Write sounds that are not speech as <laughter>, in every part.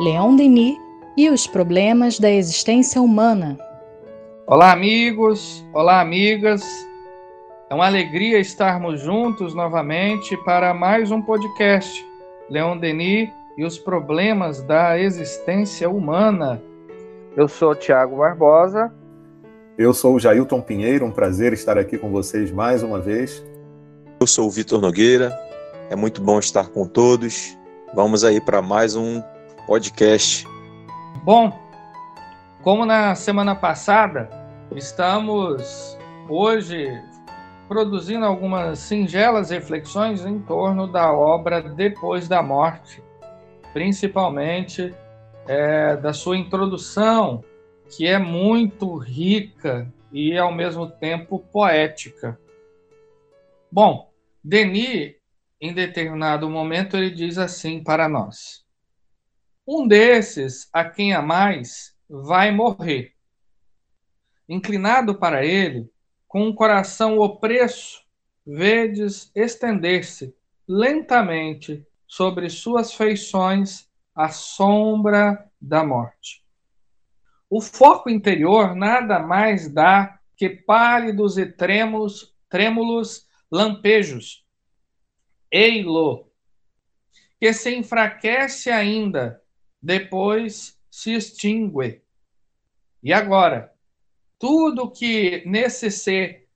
Leon Denis e os problemas da existência humana. Olá, amigos! Olá, amigas! É uma alegria estarmos juntos novamente para mais um podcast. Leon Denis e os problemas da existência humana. Eu sou Tiago Barbosa. Eu sou o Jailton Pinheiro, um prazer estar aqui com vocês mais uma vez. Eu sou o Vitor Nogueira, é muito bom estar com todos. Vamos aí para mais um podcast. Bom, como na semana passada, estamos hoje produzindo algumas singelas reflexões em torno da obra Depois da Morte, principalmente é, da sua introdução, que é muito rica e ao mesmo tempo poética. Bom, Denis, em determinado momento, ele diz assim para nós: um desses, a quem amais, vai morrer. Inclinado para ele, com um coração opresso, vedes estender-se lentamente sobre suas feições a sombra da morte. O foco interior nada mais dá que pálidos e trêmulos, trêmulos lampejos. Ei-lo, que se enfraquece ainda depois se extingue. E agora, tudo que nesse ser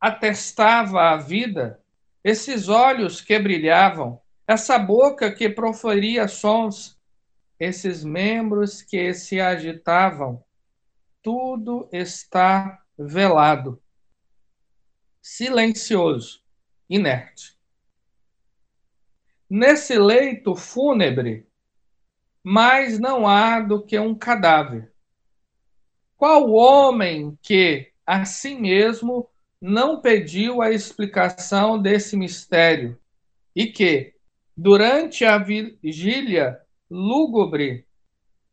atestava a vida, esses olhos que brilhavam, essa boca que proferia sons, esses membros que se agitavam, tudo está velado, silencioso, inerte. Nesse leito fúnebre, mas não há do que um cadáver. Qual homem que, assim mesmo, não pediu a explicação desse mistério e que, durante a vigília lúgubre,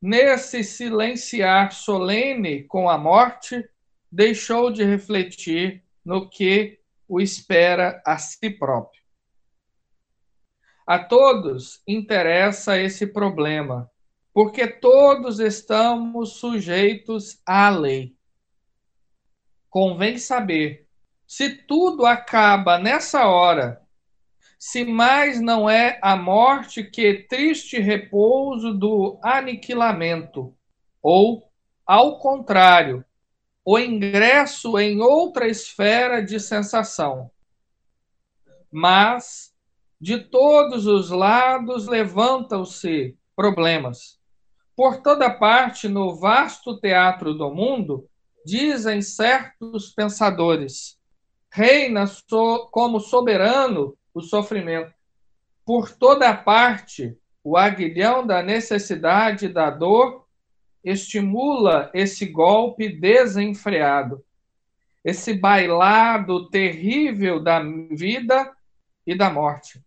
nesse silenciar solene com a morte, deixou de refletir no que o espera a si próprio? A todos interessa esse problema, porque todos estamos sujeitos à lei. Convém saber se tudo acaba nessa hora, se mais não é a morte que triste repouso do aniquilamento, ou, ao contrário, o ingresso em outra esfera de sensação. Mas de todos os lados levantam-se problemas. Por toda parte, no vasto teatro do mundo, dizem certos pensadores: reina so como soberano o sofrimento. Por toda parte, o aguilhão da necessidade e da dor estimula esse golpe desenfreado, esse bailado terrível da vida e da morte.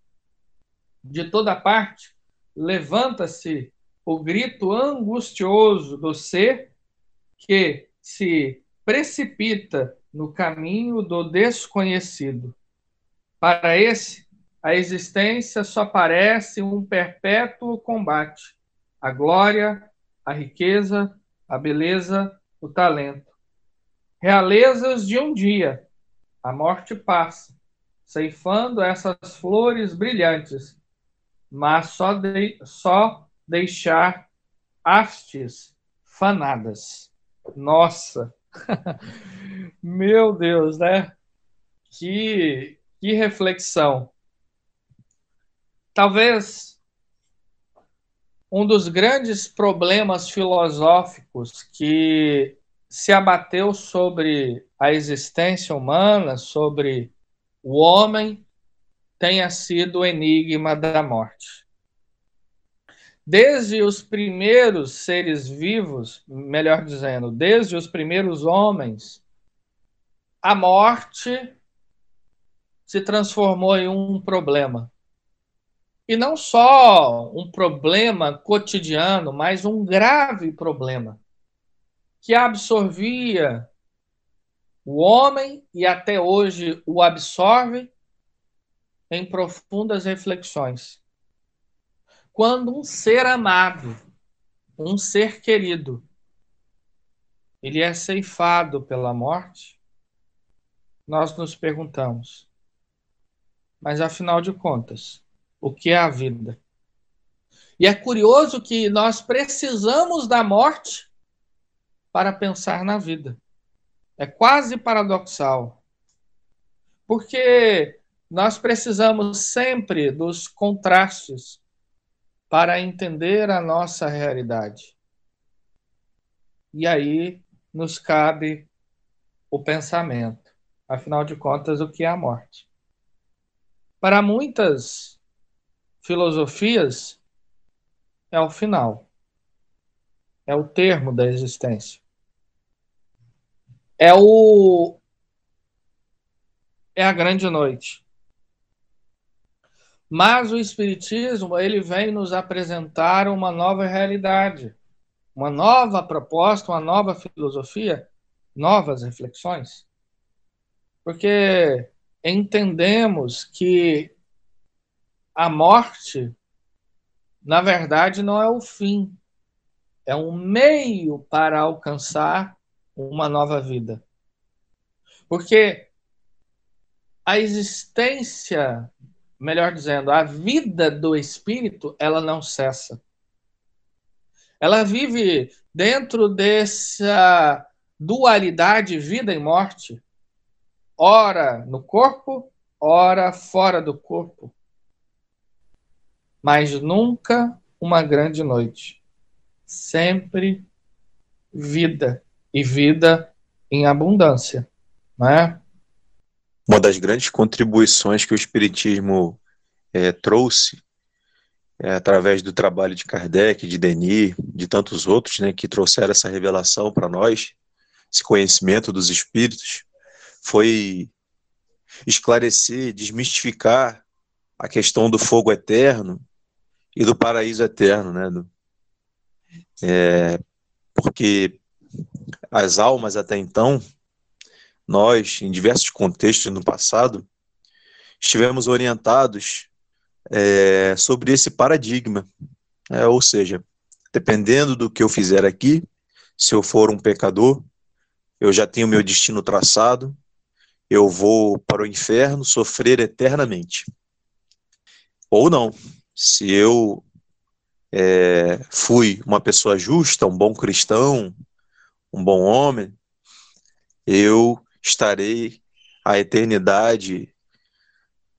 De toda parte, levanta-se o grito angustioso do ser que se precipita no caminho do desconhecido. Para esse, a existência só parece um perpétuo combate. A glória, a riqueza, a beleza, o talento. Realezas de um dia. A morte passa, ceifando essas flores brilhantes mas só, de, só deixar hastes fanadas. Nossa! <laughs> Meu Deus, né? Que, que reflexão. Talvez um dos grandes problemas filosóficos que se abateu sobre a existência humana, sobre o homem, tenha sido o enigma da morte. Desde os primeiros seres vivos, melhor dizendo, desde os primeiros homens, a morte se transformou em um problema. E não só um problema cotidiano, mas um grave problema que absorvia o homem e até hoje o absorve em profundas reflexões. Quando um ser amado um ser querido ele é ceifado pela morte, nós nos perguntamos: mas afinal de contas, o que é a vida? E é curioso que nós precisamos da morte para pensar na vida. É quase paradoxal. Porque nós precisamos sempre dos contrastes para entender a nossa realidade. E aí nos cabe o pensamento. Afinal de contas, o que é a morte? Para muitas filosofias, é o final, é o termo da existência. É o é a grande noite. Mas o espiritismo, ele vem nos apresentar uma nova realidade uma nova proposta, uma nova filosofia, novas reflexões. Porque entendemos que a morte, na verdade, não é o fim, é um meio para alcançar uma nova vida. Porque a existência, melhor dizendo, a vida do espírito, ela não cessa. Ela vive dentro dessa dualidade vida e morte, ora no corpo, ora fora do corpo. Mas nunca uma grande noite. Sempre vida e vida em abundância, não é? Uma das grandes contribuições que o espiritismo é, trouxe é, através do trabalho de Kardec, de Denis, de tantos outros, né, que trouxeram essa revelação para nós, esse conhecimento dos espíritos, foi esclarecer, desmistificar a questão do fogo eterno e do paraíso eterno, né? Do, é, porque as almas até então, nós, em diversos contextos no passado, estivemos orientados é, sobre esse paradigma. É, ou seja, dependendo do que eu fizer aqui, se eu for um pecador, eu já tenho meu destino traçado, eu vou para o inferno sofrer eternamente. Ou não, se eu é, fui uma pessoa justa, um bom cristão, um bom homem, eu estarei a eternidade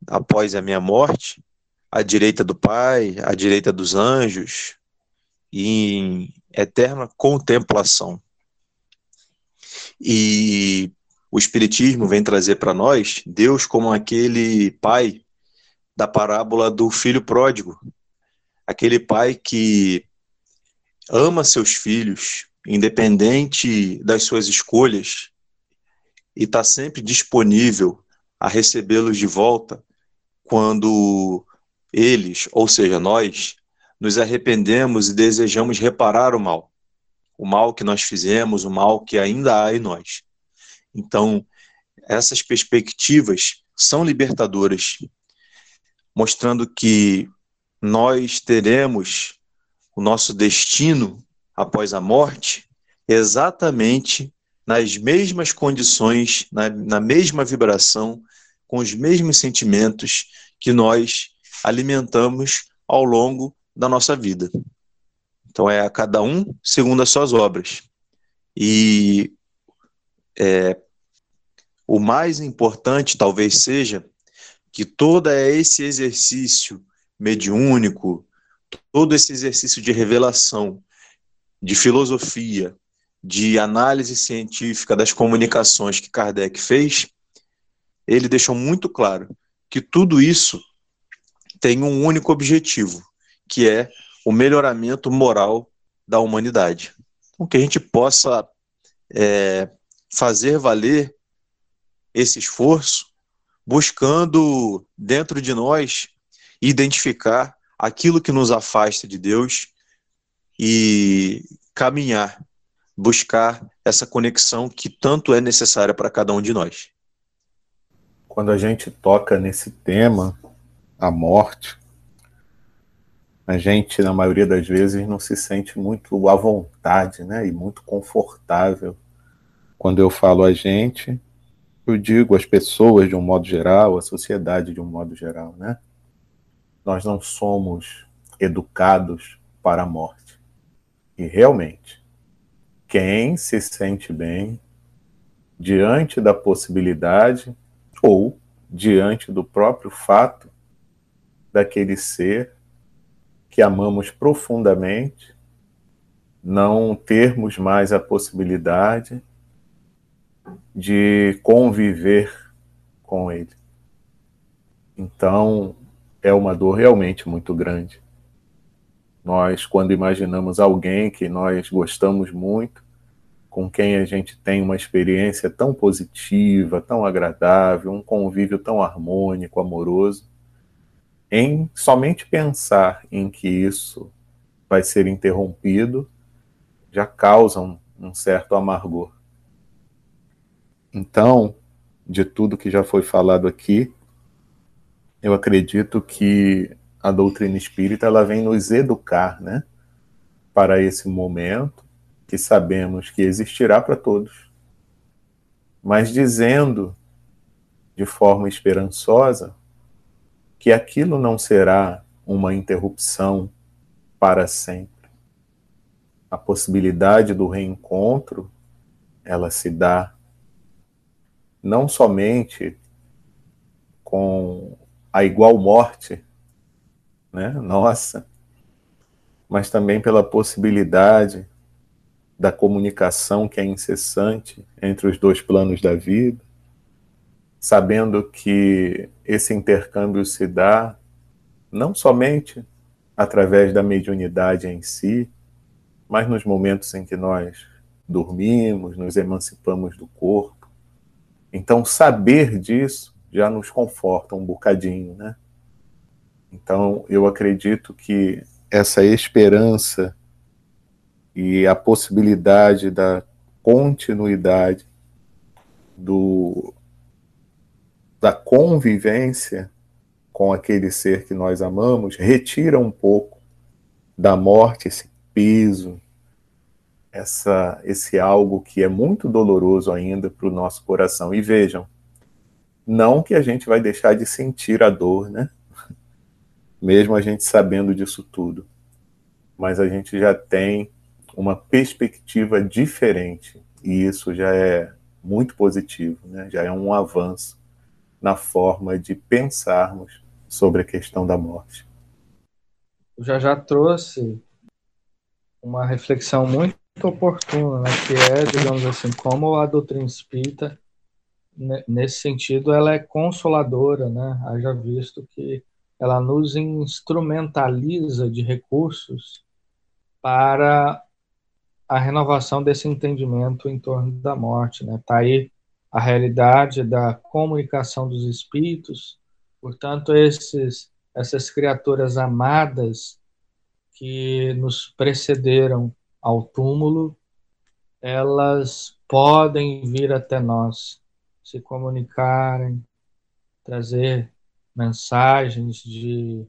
após a minha morte à direita do Pai, à direita dos anjos, em eterna contemplação. E o Espiritismo vem trazer para nós Deus como aquele pai da parábola do filho pródigo, aquele pai que ama seus filhos, independente das suas escolhas, e está sempre disponível a recebê-los de volta quando eles, ou seja, nós, nos arrependemos e desejamos reparar o mal. O mal que nós fizemos, o mal que ainda há em nós. Então, essas perspectivas são libertadoras, mostrando que nós teremos o nosso destino após a morte exatamente nas mesmas condições, na, na mesma vibração, com os mesmos sentimentos que nós alimentamos ao longo da nossa vida. Então é a cada um segundo as suas obras. E é, o mais importante talvez seja que todo esse exercício mediúnico, todo esse exercício de revelação, de filosofia, de análise científica das comunicações que Kardec fez, ele deixou muito claro que tudo isso tem um único objetivo, que é o melhoramento moral da humanidade. Então, que a gente possa é, fazer valer esse esforço, buscando dentro de nós identificar aquilo que nos afasta de Deus e caminhar, buscar essa conexão que tanto é necessária para cada um de nós. Quando a gente toca nesse tema, a morte, a gente, na maioria das vezes, não se sente muito à vontade, né? E muito confortável. Quando eu falo a gente, eu digo as pessoas de um modo geral, a sociedade de um modo geral, né? Nós não somos educados para a morte. E realmente, quem se sente bem diante da possibilidade ou diante do próprio fato daquele ser que amamos profundamente, não termos mais a possibilidade de conviver com ele. Então, é uma dor realmente muito grande. Nós, quando imaginamos alguém que nós gostamos muito, com quem a gente tem uma experiência tão positiva, tão agradável, um convívio tão harmônico, amoroso, em somente pensar em que isso vai ser interrompido já causa um, um certo amargor. Então, de tudo que já foi falado aqui, eu acredito que a doutrina espírita ela vem nos educar, né, para esse momento que sabemos que existirá para todos, mas dizendo de forma esperançosa que aquilo não será uma interrupção para sempre. A possibilidade do reencontro, ela se dá não somente com a igual morte, né, nossa, mas também pela possibilidade da comunicação que é incessante entre os dois planos da vida, sabendo que esse intercâmbio se dá não somente através da mediunidade em si, mas nos momentos em que nós dormimos, nos emancipamos do corpo. Então, saber disso já nos conforta um bocadinho, né? Então, eu acredito que essa esperança e a possibilidade da continuidade do da convivência com aquele ser que nós amamos, retira um pouco da morte esse peso, essa, esse algo que é muito doloroso ainda para o nosso coração. E vejam, não que a gente vai deixar de sentir a dor, né? Mesmo a gente sabendo disso tudo. Mas a gente já tem uma perspectiva diferente. E isso já é muito positivo, né? já é um avanço na forma de pensarmos sobre a questão da morte. Já já trouxe uma reflexão muito oportuna, né, que é, digamos assim, como a doutrina espírita, nesse sentido, ela é consoladora, né? Haja visto que ela nos instrumentaliza de recursos para a renovação desse entendimento em torno da morte, né? Tá aí a realidade da comunicação dos espíritos. Portanto, esses, essas criaturas amadas que nos precederam ao túmulo, elas podem vir até nós, se comunicarem, trazer mensagens de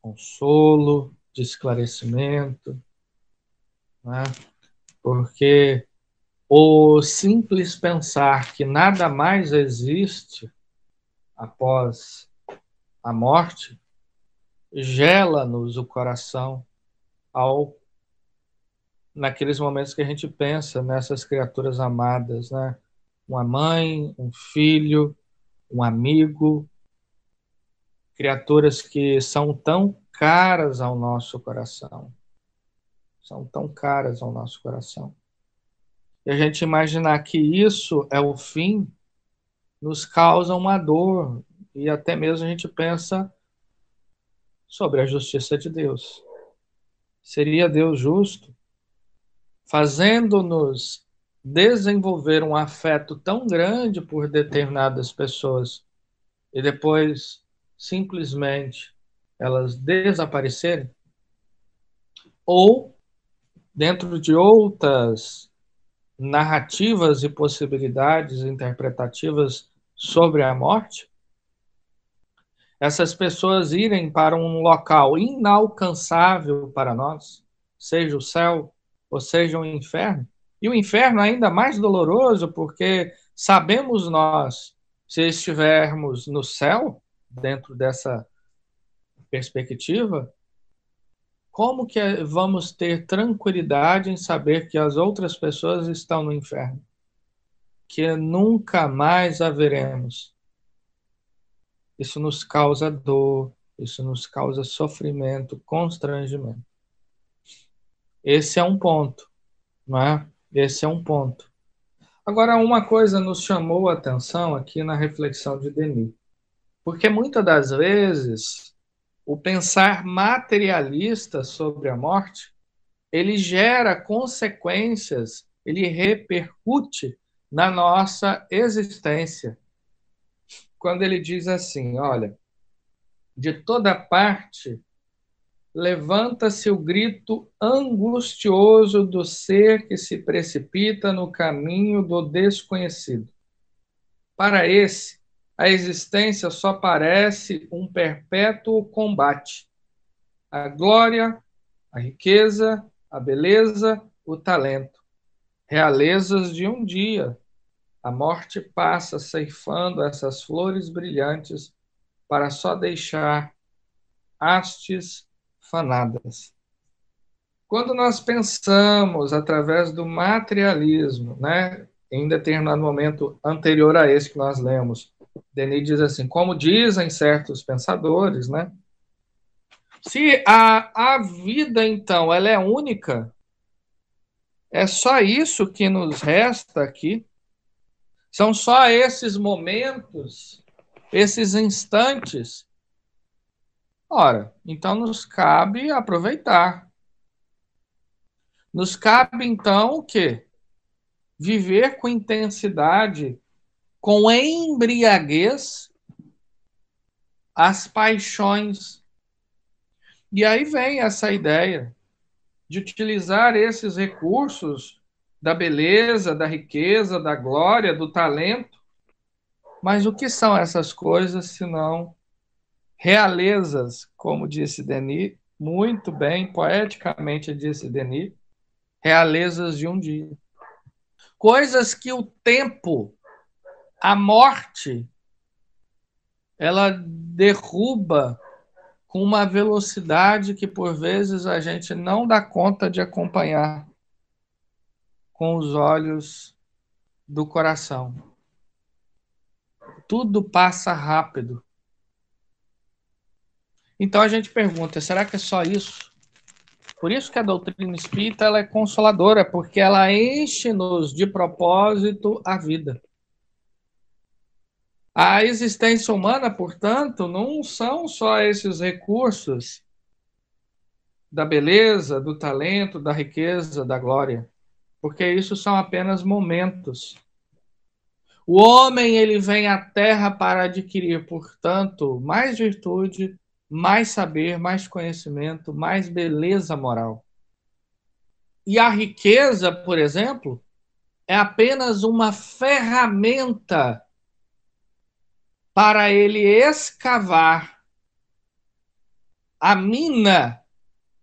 consolo, de esclarecimento, né? porque o simples pensar que nada mais existe após a morte gela-nos o coração ao naqueles momentos que a gente pensa nessas criaturas amadas, né? Uma mãe, um filho, um amigo, criaturas que são tão caras ao nosso coração. São tão caras ao nosso coração. E a gente imaginar que isso é o fim nos causa uma dor e até mesmo a gente pensa sobre a justiça de Deus. Seria Deus justo fazendo-nos desenvolver um afeto tão grande por determinadas pessoas e depois simplesmente elas desaparecerem? Ou dentro de outras narrativas e possibilidades interpretativas sobre a morte, essas pessoas irem para um local inalcançável para nós, seja o céu ou seja o inferno. E o inferno é ainda mais doloroso porque sabemos nós, se estivermos no céu, dentro dessa perspectiva, como que vamos ter tranquilidade em saber que as outras pessoas estão no inferno? Que nunca mais haveremos. Isso nos causa dor, isso nos causa sofrimento, constrangimento. Esse é um ponto, não é? Esse é um ponto. Agora, uma coisa nos chamou a atenção aqui na reflexão de Denis, porque muitas das vezes o pensar materialista sobre a morte, ele gera consequências, ele repercute na nossa existência. Quando ele diz assim, olha, de toda parte levanta-se o grito angustioso do ser que se precipita no caminho do desconhecido. Para esse, a existência só parece um perpétuo combate. A glória, a riqueza, a beleza, o talento. Realezas de um dia. A morte passa ceifando essas flores brilhantes para só deixar hastes fanadas. Quando nós pensamos através do materialismo, né, em determinado momento anterior a esse que nós lemos, Denis diz assim, como dizem certos pensadores, né? Se a, a vida, então, ela é única, é só isso que nos resta aqui. São só esses momentos, esses instantes. Ora, então nos cabe aproveitar. Nos cabe, então, o quê? Viver com intensidade com embriaguez as paixões. E aí vem essa ideia de utilizar esses recursos da beleza, da riqueza, da glória, do talento. Mas o que são essas coisas senão realezas, como disse Denis, muito bem, poeticamente disse Denis, realezas de um dia. Coisas que o tempo a morte ela derruba com uma velocidade que por vezes a gente não dá conta de acompanhar com os olhos do coração. Tudo passa rápido. Então a gente pergunta, será que é só isso? Por isso que a doutrina espírita ela é consoladora, porque ela enche-nos de propósito a vida. A existência humana, portanto, não são só esses recursos da beleza, do talento, da riqueza, da glória, porque isso são apenas momentos. O homem ele vem à terra para adquirir, portanto, mais virtude, mais saber, mais conhecimento, mais beleza moral. E a riqueza, por exemplo, é apenas uma ferramenta para ele escavar a mina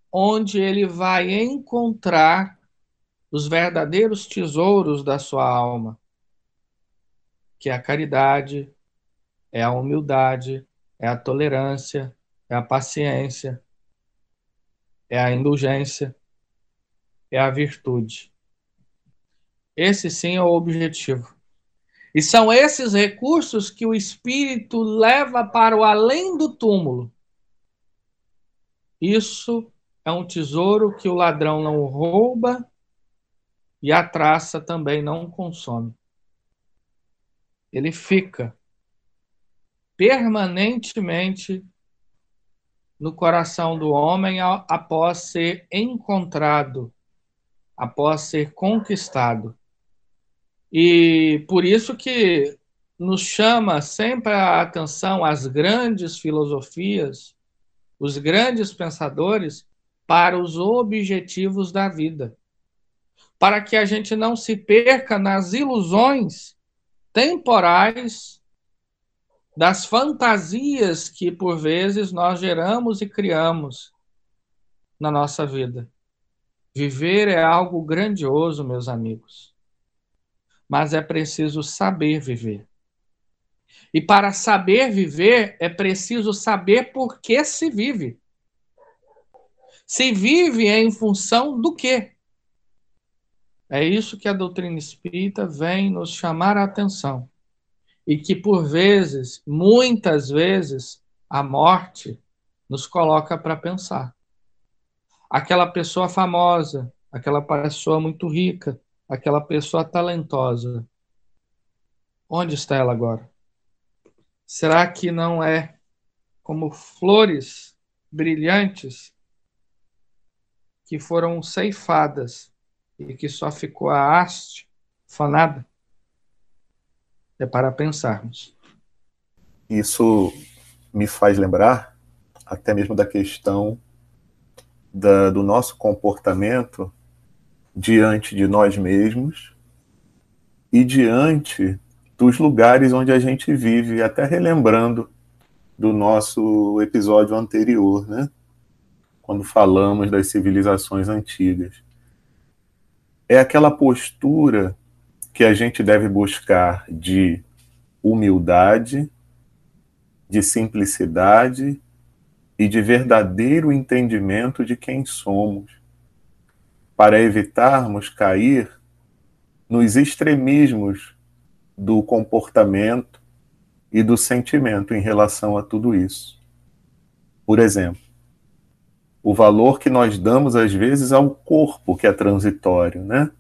onde ele vai encontrar os verdadeiros tesouros da sua alma, que é a caridade, é a humildade, é a tolerância, é a paciência, é a indulgência, é a virtude. Esse sim é o objetivo. E são esses recursos que o espírito leva para o além do túmulo. Isso é um tesouro que o ladrão não rouba e a traça também não consome. Ele fica permanentemente no coração do homem após ser encontrado, após ser conquistado. E por isso que nos chama sempre a atenção as grandes filosofias, os grandes pensadores, para os objetivos da vida. Para que a gente não se perca nas ilusões temporais das fantasias que por vezes nós geramos e criamos na nossa vida. Viver é algo grandioso, meus amigos. Mas é preciso saber viver. E para saber viver, é preciso saber por que se vive. Se vive em função do quê? É isso que a doutrina espírita vem nos chamar a atenção. E que, por vezes, muitas vezes, a morte nos coloca para pensar. Aquela pessoa famosa, aquela pessoa muito rica, aquela pessoa talentosa, onde está ela agora? Será que não é como flores brilhantes que foram ceifadas e que só ficou a haste fanada? É para pensarmos. Isso me faz lembrar até mesmo da questão da, do nosso comportamento diante de nós mesmos e diante dos lugares onde a gente vive, até relembrando do nosso episódio anterior, né? Quando falamos das civilizações antigas. É aquela postura que a gente deve buscar de humildade, de simplicidade e de verdadeiro entendimento de quem somos, para evitarmos cair nos extremismos do comportamento e do sentimento em relação a tudo isso. Por exemplo, o valor que nós damos às vezes ao corpo que é transitório, né?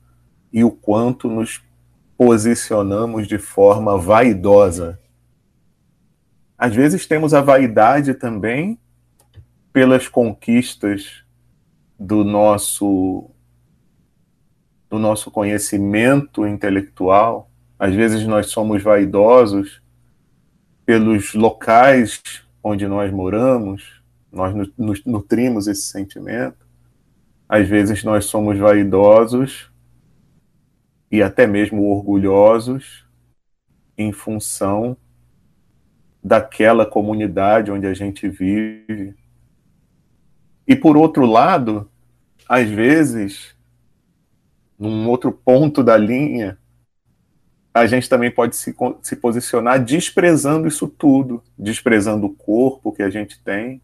E o quanto nos posicionamos de forma vaidosa. Às vezes temos a vaidade também pelas conquistas do nosso do nosso conhecimento intelectual, às vezes nós somos vaidosos pelos locais onde nós moramos, nós nos nutrimos esse sentimento. Às vezes nós somos vaidosos e até mesmo orgulhosos em função daquela comunidade onde a gente vive. E por outro lado, às vezes, num outro ponto da linha, a gente também pode se, se posicionar desprezando isso tudo, desprezando o corpo que a gente tem,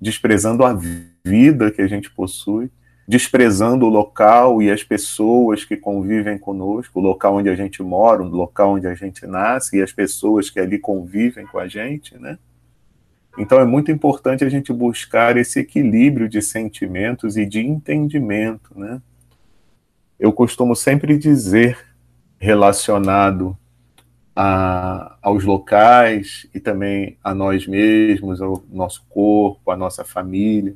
desprezando a vida que a gente possui, desprezando o local e as pessoas que convivem conosco, o local onde a gente mora, o local onde a gente nasce e as pessoas que ali convivem com a gente, né? Então é muito importante a gente buscar esse equilíbrio de sentimentos e de entendimento, né? Eu costumo sempre dizer relacionado a, aos locais e também a nós mesmos, ao nosso corpo, à nossa família.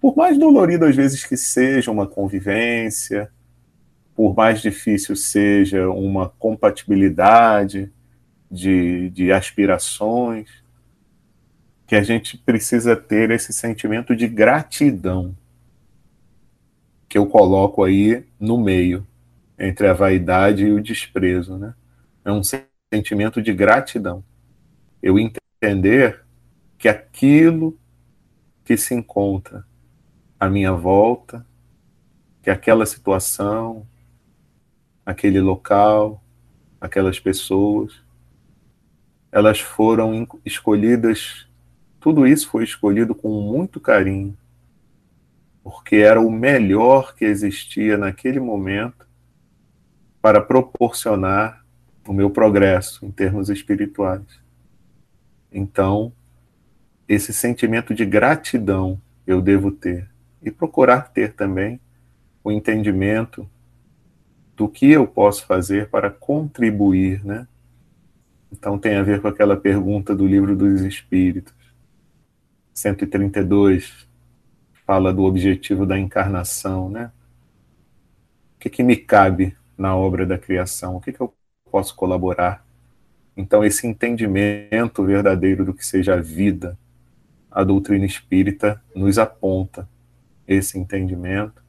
Por mais dolorido às vezes que seja uma convivência, por mais difícil seja uma compatibilidade de, de aspirações, que a gente precisa ter esse sentimento de gratidão, que eu coloco aí no meio entre a vaidade e o desprezo, né? É um sentimento de gratidão. Eu entender que aquilo que se encontra à minha volta, que aquela situação, aquele local, aquelas pessoas, elas foram escolhidas, tudo isso foi escolhido com muito carinho, porque era o melhor que existia naquele momento para proporcionar o meu progresso em termos espirituais. Então, esse sentimento de gratidão eu devo ter e procurar ter também o entendimento do que eu posso fazer para contribuir, né? Então tem a ver com aquela pergunta do livro dos Espíritos. 132 fala do objetivo da encarnação, né? O que, que me cabe na obra da criação? O que, que eu posso colaborar? Então, esse entendimento verdadeiro do que seja a vida, a doutrina espírita nos aponta esse entendimento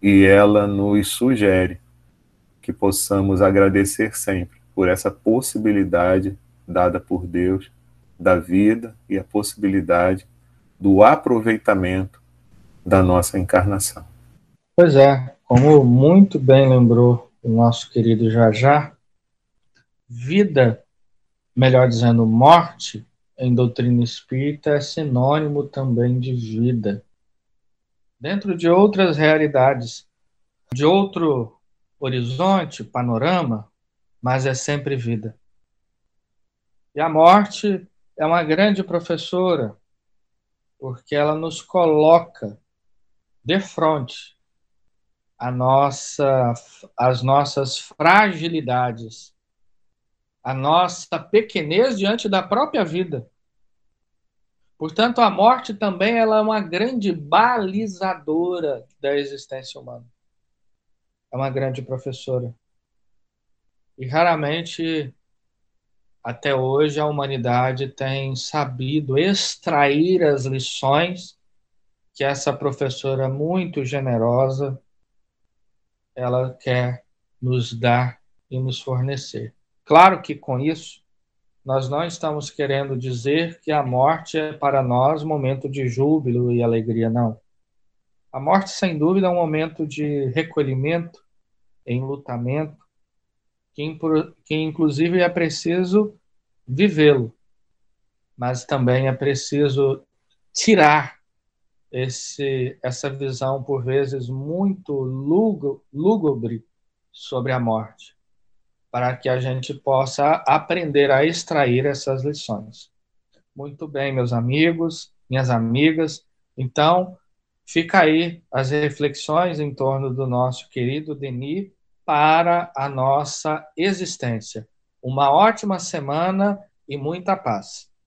e ela nos sugere que possamos agradecer sempre por essa possibilidade dada por Deus da vida e a possibilidade do aproveitamento da nossa encarnação. Pois é, como muito bem lembrou o nosso querido Jajá, vida, melhor dizendo, morte, em doutrina espírita é sinônimo também de vida. Dentro de outras realidades, de outro horizonte, panorama, mas é sempre vida. E a morte é uma grande professora, porque ela nos coloca de frente a nossa, as nossas fragilidades, a nossa pequenez diante da própria vida. Portanto, a morte também ela é uma grande balizadora da existência humana. É uma grande professora. E raramente, até hoje, a humanidade tem sabido extrair as lições que essa professora muito generosa ela quer nos dar e nos fornecer. Claro que com isso nós não estamos querendo dizer que a morte é para nós momento de júbilo e alegria, não. A morte, sem dúvida, é um momento de recolhimento, enlutamento, que, que inclusive é preciso vivê-lo, mas também é preciso tirar esse, essa visão, por vezes, muito lúgubre sobre a morte, para que a gente possa aprender a extrair essas lições. Muito bem, meus amigos, minhas amigas. Então, fica aí as reflexões em torno do nosso querido Denis para a nossa existência. Uma ótima semana e muita paz.